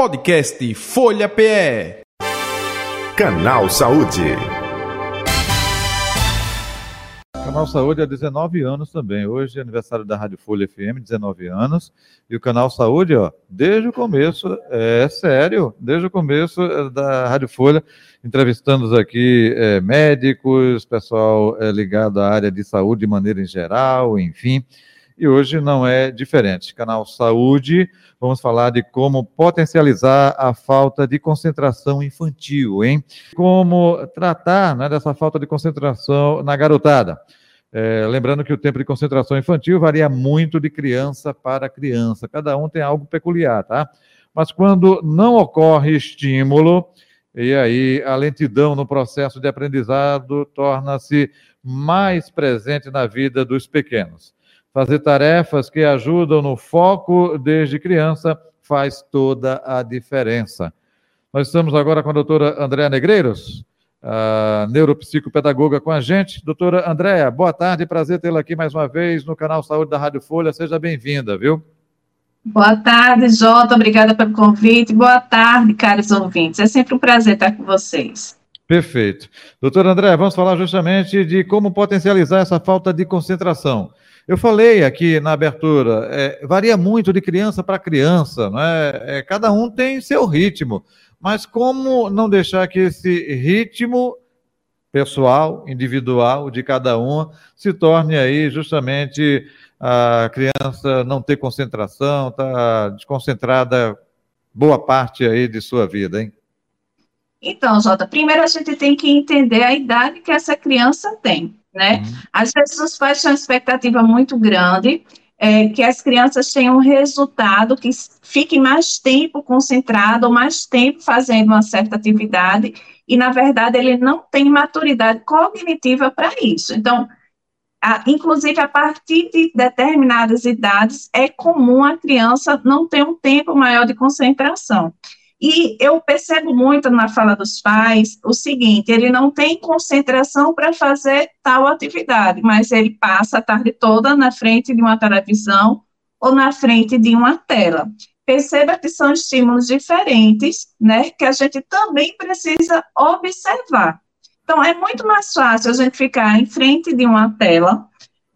Podcast Folha PE. Canal Saúde. Canal Saúde há 19 anos também. Hoje é aniversário da Rádio Folha FM, 19 anos. E o Canal Saúde, ó, desde o começo, é sério, desde o começo é, da Rádio Folha, entrevistando aqui é, médicos, pessoal é, ligado à área de saúde de maneira em geral, enfim e hoje não é diferente. Canal Saúde, vamos falar de como potencializar a falta de concentração infantil, hein? Como tratar né, dessa falta de concentração na garotada. É, lembrando que o tempo de concentração infantil varia muito de criança para criança, cada um tem algo peculiar, tá? Mas quando não ocorre estímulo, e aí a lentidão no processo de aprendizado torna-se mais presente na vida dos pequenos. Fazer tarefas que ajudam no foco desde criança faz toda a diferença. Nós estamos agora com a doutora Andréa Negreiros, a neuropsicopedagoga com a gente. Doutora Andréa, boa tarde, prazer tê-la aqui mais uma vez no canal Saúde da Rádio Folha. Seja bem-vinda, viu? Boa tarde, Jota. Obrigada pelo convite. Boa tarde, caros ouvintes. É sempre um prazer estar com vocês. Perfeito. Doutora André, vamos falar justamente de como potencializar essa falta de concentração. Eu falei aqui na abertura, é, varia muito de criança para criança, não é? é? Cada um tem seu ritmo, mas como não deixar que esse ritmo pessoal, individual de cada um se torne aí justamente a criança não ter concentração, tá desconcentrada boa parte aí de sua vida, hein? Então, Jota, primeiro a gente tem que entender a idade que essa criança tem né? Uhum. Às vezes os pais têm uma expectativa muito grande, é, que as crianças tenham um resultado que fique mais tempo concentrado, mais tempo fazendo uma certa atividade, e na verdade ele não tem maturidade cognitiva para isso. Então, a, inclusive a partir de determinadas idades, é comum a criança não ter um tempo maior de concentração. E eu percebo muito na fala dos pais o seguinte: ele não tem concentração para fazer tal atividade, mas ele passa a tarde toda na frente de uma televisão ou na frente de uma tela. Perceba que são estímulos diferentes, né, que a gente também precisa observar. Então, é muito mais fácil a gente ficar em frente de uma tela,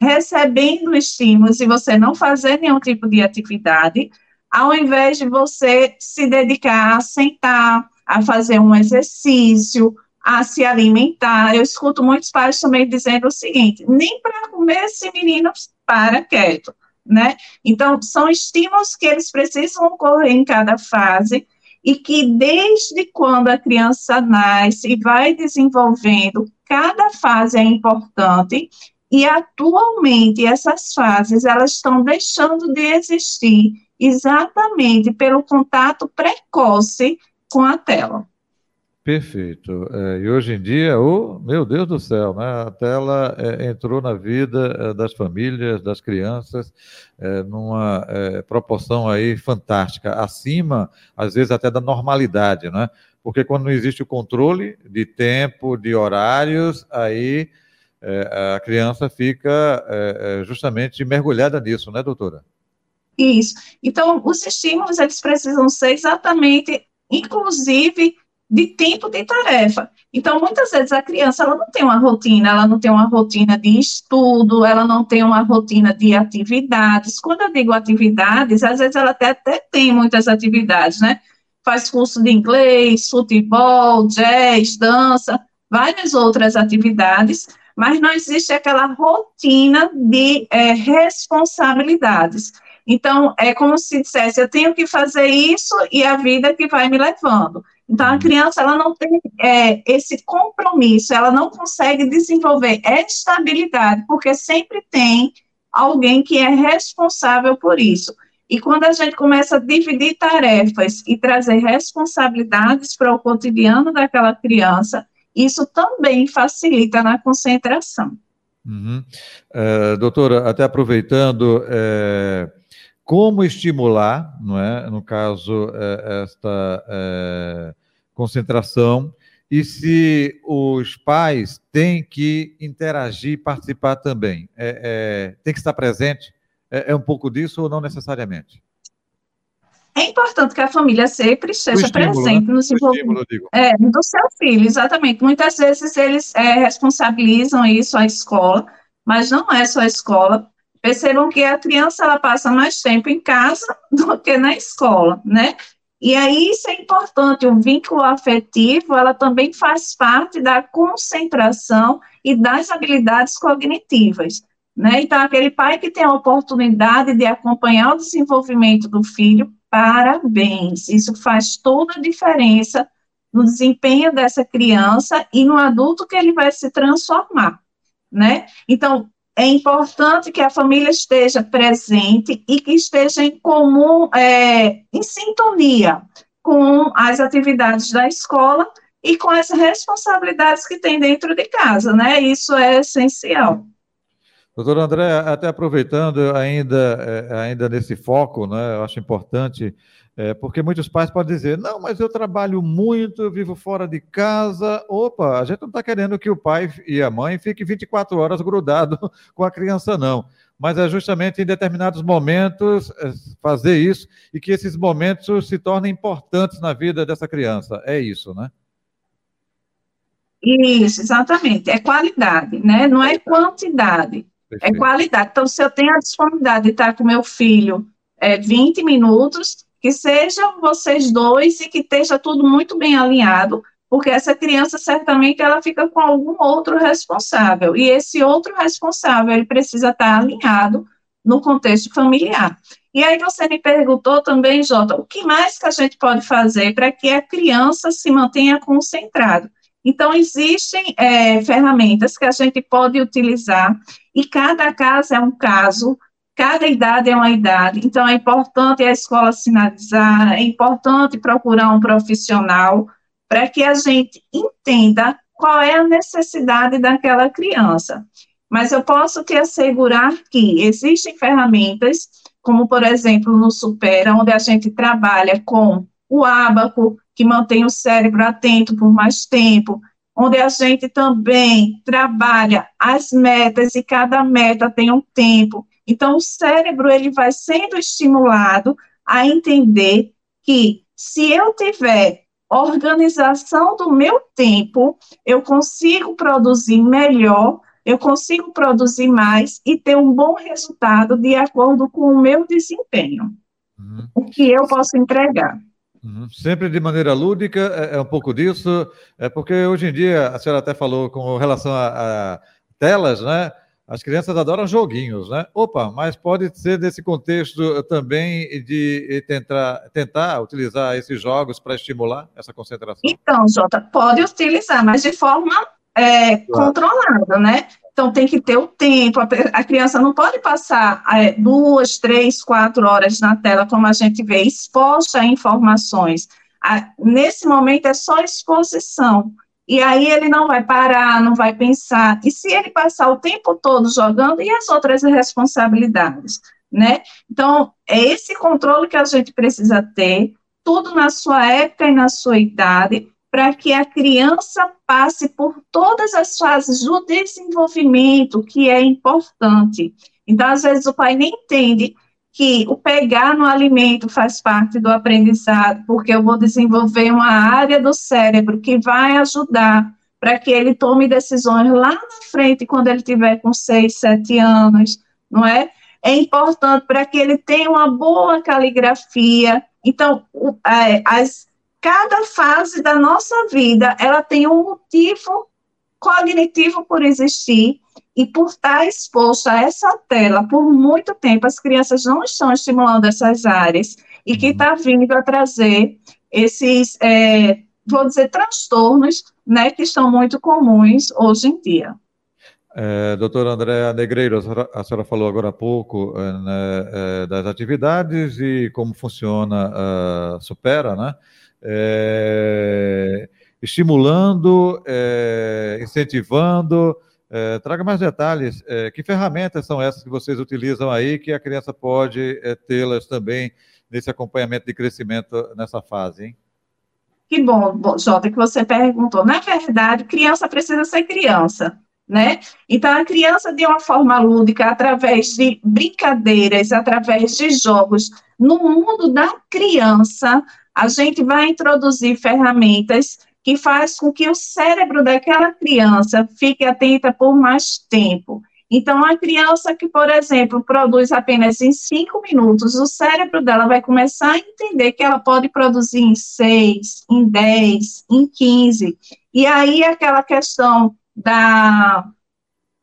recebendo estímulos e você não fazer nenhum tipo de atividade, ao invés de você se dedicar a sentar, a fazer um exercício, a se alimentar. Eu escuto muitos pais também dizendo o seguinte: nem para comer esse menino para quieto, né? Então, são estímulos que eles precisam ocorrer em cada fase e que desde quando a criança nasce e vai desenvolvendo, cada fase é importante e atualmente essas fases elas estão deixando de existir exatamente pelo contato precoce com a tela. Perfeito. É, e hoje em dia, oh, meu Deus do céu, né? a tela é, entrou na vida é, das famílias, das crianças, é, numa é, proporção aí fantástica, acima, às vezes, até da normalidade, né? Porque quando não existe o controle de tempo, de horários, aí é, a criança fica justamente mergulhada nisso, né, doutora? Isso. Então, os estímulos, eles precisam ser exatamente, inclusive, de tempo de tarefa. Então, muitas vezes a criança, ela não tem uma rotina, ela não tem uma rotina de estudo, ela não tem uma rotina de atividades. Quando eu digo atividades, às vezes ela até, até tem muitas atividades, né? Faz curso de inglês, futebol, jazz, dança, várias outras atividades, mas não existe aquela rotina de é, responsabilidades. Então, é como se dissesse, eu tenho que fazer isso e a vida que vai me levando. Então, a uhum. criança, ela não tem é, esse compromisso, ela não consegue desenvolver estabilidade, porque sempre tem alguém que é responsável por isso. E quando a gente começa a dividir tarefas e trazer responsabilidades para o cotidiano daquela criança, isso também facilita na concentração. Uhum. Uh, doutora, até aproveitando, é como estimular, não é? no caso, é, esta é, concentração, e se os pais têm que interagir, participar também. É, é tem que estar presente? É, é, um pouco disso ou não necessariamente? É importante que a família sempre esteja estímulo, presente né? no desenvolvimento é, do seu filho, exatamente. Muitas vezes eles responsabilizam isso à escola, mas não é só a escola. Percebam que a criança ela passa mais tempo em casa do que na escola, né? E aí isso é importante, o vínculo afetivo, ela também faz parte da concentração e das habilidades cognitivas. Né? Então, aquele pai que tem a oportunidade de acompanhar o desenvolvimento do filho, parabéns. Isso faz toda a diferença no desempenho dessa criança e no adulto que ele vai se transformar, né? Então, é importante que a família esteja presente e que esteja em comum, é, em sintonia com as atividades da escola e com as responsabilidades que tem dentro de casa, né? Isso é essencial. Doutor André, até aproveitando ainda, é, ainda nesse foco, né, eu acho importante, é, porque muitos pais podem dizer, não, mas eu trabalho muito, eu vivo fora de casa. Opa, a gente não está querendo que o pai e a mãe fiquem 24 horas grudado com a criança, não. Mas é justamente em determinados momentos é, fazer isso e que esses momentos se tornem importantes na vida dessa criança. É isso, né? Isso, exatamente. É qualidade, né? Não é quantidade. É Perfeito. É qualidade. Então, se eu tenho a disponibilidade de estar com meu filho é, 20 minutos, que sejam vocês dois e que esteja tudo muito bem alinhado, porque essa criança certamente ela fica com algum outro responsável, e esse outro responsável ele precisa estar alinhado no contexto familiar. E aí você me perguntou também, Jota, o que mais que a gente pode fazer para que a criança se mantenha concentrada? Então, existem é, ferramentas que a gente pode utilizar, e cada caso é um caso, cada idade é uma idade. Então, é importante a escola sinalizar, é importante procurar um profissional para que a gente entenda qual é a necessidade daquela criança. Mas eu posso te assegurar que existem ferramentas, como, por exemplo, no Supera, onde a gente trabalha com o ábaco, que mantém o cérebro atento por mais tempo, onde a gente também trabalha as metas e cada meta tem um tempo. Então, o cérebro ele vai sendo estimulado a entender que se eu tiver organização do meu tempo, eu consigo produzir melhor, eu consigo produzir mais e ter um bom resultado de acordo com o meu desempenho. Uhum. O que eu posso entregar. Uhum. Sempre de maneira lúdica, é, é, um pouco disso, é porque hoje em dia, a senhora até falou com relação a, a telas, né? As crianças adoram joguinhos, né? Opa, mas pode ser desse contexto também de tentar, tentar utilizar esses jogos para estimular essa concentração? Então, Jota, pode utilizar, mas de forma é, claro. controlada, né? Então, tem que ter o tempo, a, criança não pode passar é, duas, três, quatro horas na tela, como a gente vê, exposta a informações. A, nesse momento é só exposição. E aí ele não vai parar, não vai pensar. E se ele passar o tempo todo jogando, e as outras responsabilidades, né? Então, é esse controle que a gente precisa ter, tudo na sua época e na sua idade, para que a criança passe por todas as fases do desenvolvimento, que é importante. Então, às vezes, o pai nem entende que o pegar no alimento faz parte do aprendizado, porque eu vou desenvolver uma área do cérebro que vai ajudar para que ele tome decisões lá na frente, quando ele tiver com seis, sete anos, não é? É importante para que ele tenha uma boa caligrafia. Então, é, as cada fase da nossa vida, ela tem um motivo cognitivo por existir e por estar exposta a essa tela por muito tempo, as crianças não estão estimulando essas áreas e que está vindo a trazer esses, é, vou dizer, transtornos, né, que estão muito comuns hoje em dia. É, doutora Andréa Negreiro, a senhora, a senhora, falou agora há pouco é, né, é, das atividades e como funciona a Supera, né? É, estimulando, é, incentivando. É, traga mais detalhes. É, que ferramentas são essas que vocês utilizam aí que a criança pode é, tê-las também nesse acompanhamento de crescimento nessa fase, hein? Que bom, Jota, que você perguntou. Na verdade, criança precisa ser criança. né? Então, a criança, de uma forma lúdica, através de brincadeiras, através de jogos, no mundo da criança, a gente vai introduzir ferramentas que faz com que o cérebro daquela criança fique atenta por mais tempo. Então, a criança que, por exemplo, produz apenas em cinco minutos, o cérebro dela vai começar a entender que ela pode produzir em seis, em dez, em quinze. E aí, aquela questão da,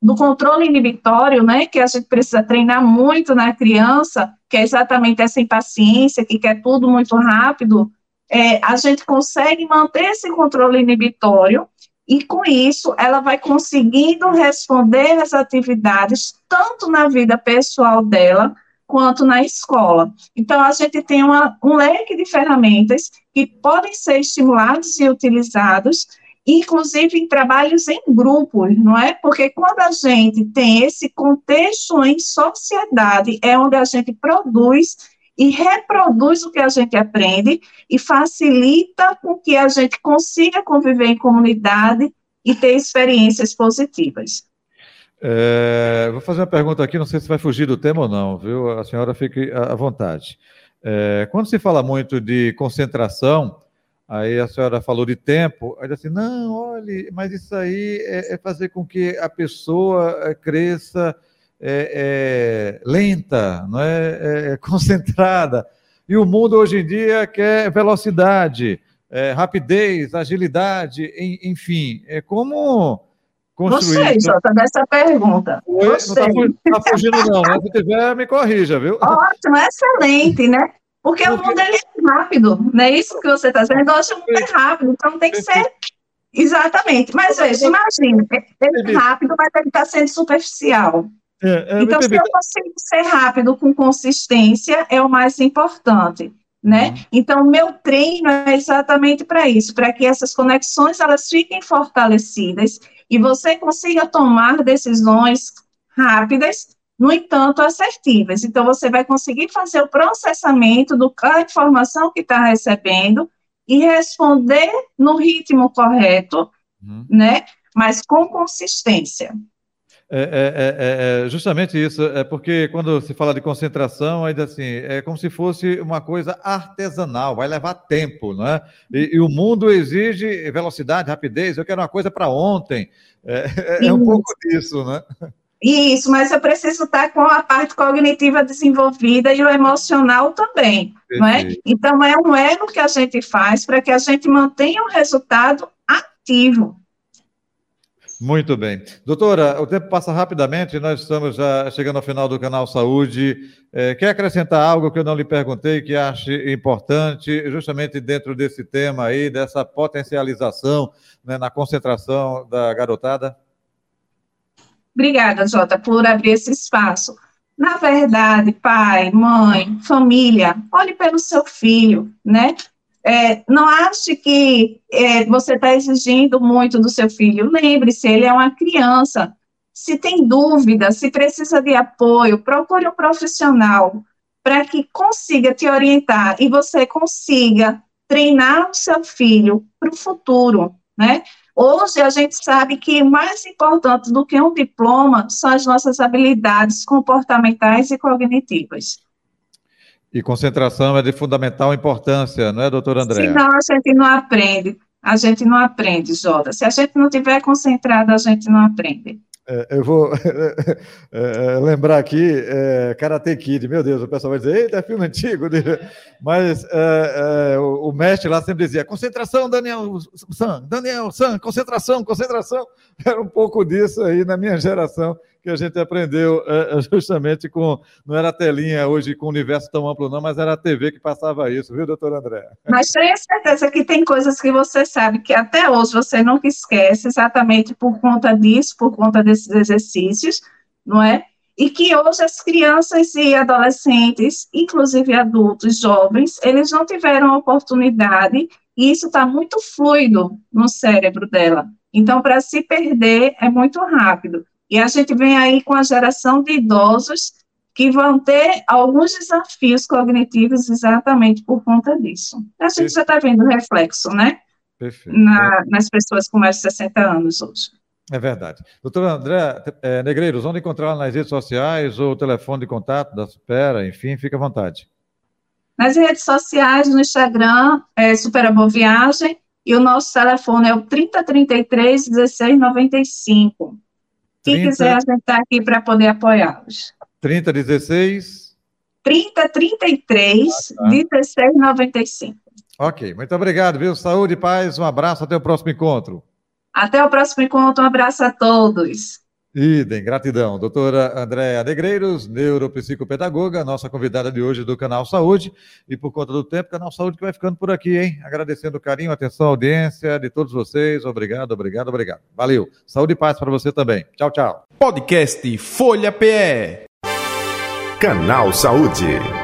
do controle inibitório, né, que a gente precisa treinar muito na criança, que é exatamente essa impaciência, que quer tudo muito rápido, é, a gente consegue manter esse controle inibitório e com isso ela vai conseguindo responder às atividades tanto na vida pessoal dela quanto na escola. Então a gente tem uma, um leque de ferramentas que podem ser estimulados e utilizados, inclusive em trabalhos em grupos, não é? Porque quando a gente tem esse contexto em sociedade, é onde a gente produz e reproduz o que a gente aprende e facilita com que a gente consiga conviver em comunidade e ter experiências positivas. É, vou fazer uma pergunta aqui, não sei se vai fugir do tema ou não, viu? A senhora fique à vontade. É, quando se fala muito de concentração, aí a senhora falou de tempo, aí assim, não, olhe, mas isso aí é, é fazer com que a pessoa é, cresça é, é, lenta, não é? é? é, concentrada. E o mundo hoje em dia quer velocidade, rapidez, agilidade, enfim. É como construir. Você, Jota, dessa pergunta. Oi, não está tá fugindo, não. Se tiver, me corrija, viu? Ótimo, excelente, né? Porque, o mundo ele é rápido, não é isso que você está dizendo? O mundo é rápido, então tem que ser Exatamente. Mas veja, imagina, é rápido, mas ele está sendo superficial. É, é, então, se eu consigo ser rápido com consistência, é o mais importante, né? Uhum. Então, meu treino é exatamente para isso, para que essas conexões elas fiquem fortalecidas e você consiga tomar decisões rápidas, no entanto, assertivas. Então, você vai conseguir fazer o processamento do da informação que está recebendo e responder no ritmo correto, uhum. né? Mas com consistência. É, é, é, é, justamente isso, é porque quando se fala de concentração, ainda assim, é como se fosse uma coisa artesanal, vai levar tempo, não é? E, e o mundo exige velocidade, rapidez, eu quero uma coisa para ontem, é, é, um pouco disso, né? Isso, mas eu preciso estar com a parte cognitiva desenvolvida e o emocional também, não é? Então, é um elo que a gente faz para que a gente mantenha um resultado ativo. Muito bem. Doutora, o tempo passa rapidamente, nós estamos já chegando ao final do canal Saúde. É, quer acrescentar algo que eu não lhe perguntei, que ache importante, justamente dentro desse tema aí, dessa potencialização né, na concentração da garotada? Obrigada, Jota, por abrir esse espaço. Na verdade, pai, mãe, família, olhe pelo seu filho, né? É, não ache que é, você está exigindo muito do seu filho. Lembre-se, ele é uma criança. Se tem dúvida, se precisa de apoio, procure um profissional para que consiga te orientar e você consiga treinar o seu filho para o futuro, né? Hoje a gente sabe que mais importante do que um diploma são as nossas habilidades comportamentais e cognitivas. E concentração é de fundamental importância, não é, doutor André? Senão a gente não aprende. A gente não aprende, Jota. Se a gente não tiver concentrado, a gente não aprende. É, eu vou é, é, lembrar aqui, é, Karate Kid, meu Deus, o pessoal vai dizer, eita, é filme antigo, mas é, é, o, o, mestre lá sempre dizia, concentração, Daniel San, Daniel San, concentração, concentração, era um pouco disso aí na minha geração, que a gente aprendeu é, é, justamente com. Não era a telinha hoje com o universo tão amplo, não, mas era a TV que passava isso, viu, doutor André? Mas tenho certeza que tem coisas que você sabe que até hoje você nunca esquece, exatamente por conta disso, por conta desses exercícios, não é? E que hoje as crianças e adolescentes, inclusive adultos, jovens, eles não tiveram oportunidade, e isso está muito fluido no cérebro dela. Então, para se perder é muito rápido. E a gente vem aí com a geração de idosos que vão ter alguns desafios cognitivos exatamente por conta disso. A gente já está vendo reflexo, né? Perfeito. Na, nas pessoas com mais de 60 anos hoje. É verdade. Doutora André é, Negreiros, onde encontrá-la nas redes sociais ou o telefone de contato da Supera, enfim, fica à vontade. Nas redes sociais, no Instagram, é Supera Boa Viagem, e o nosso telefone é o 3033 1695. Quem 30... quiser, a gente está aqui para poder apoiá-los. 3016 3033 ah, tá. 1695. Ok, muito obrigado, viu? Saúde e paz, um abraço, até o próximo encontro. Até o próximo encontro, um abraço a todos. Idem, gratidão. Doutora Andréa Negreiros, neuropsicopedagoga, nossa convidada de hoje do Canal Saúde. E por conta do tempo, Canal Saúde que vai ficando por aqui, hein? Agradecendo o carinho, a atenção, a audiência de todos vocês. Obrigado, obrigado, obrigado. Valeu. Saúde e paz para você também. Tchau, tchau. Podcast Folha PE. Canal Saúde.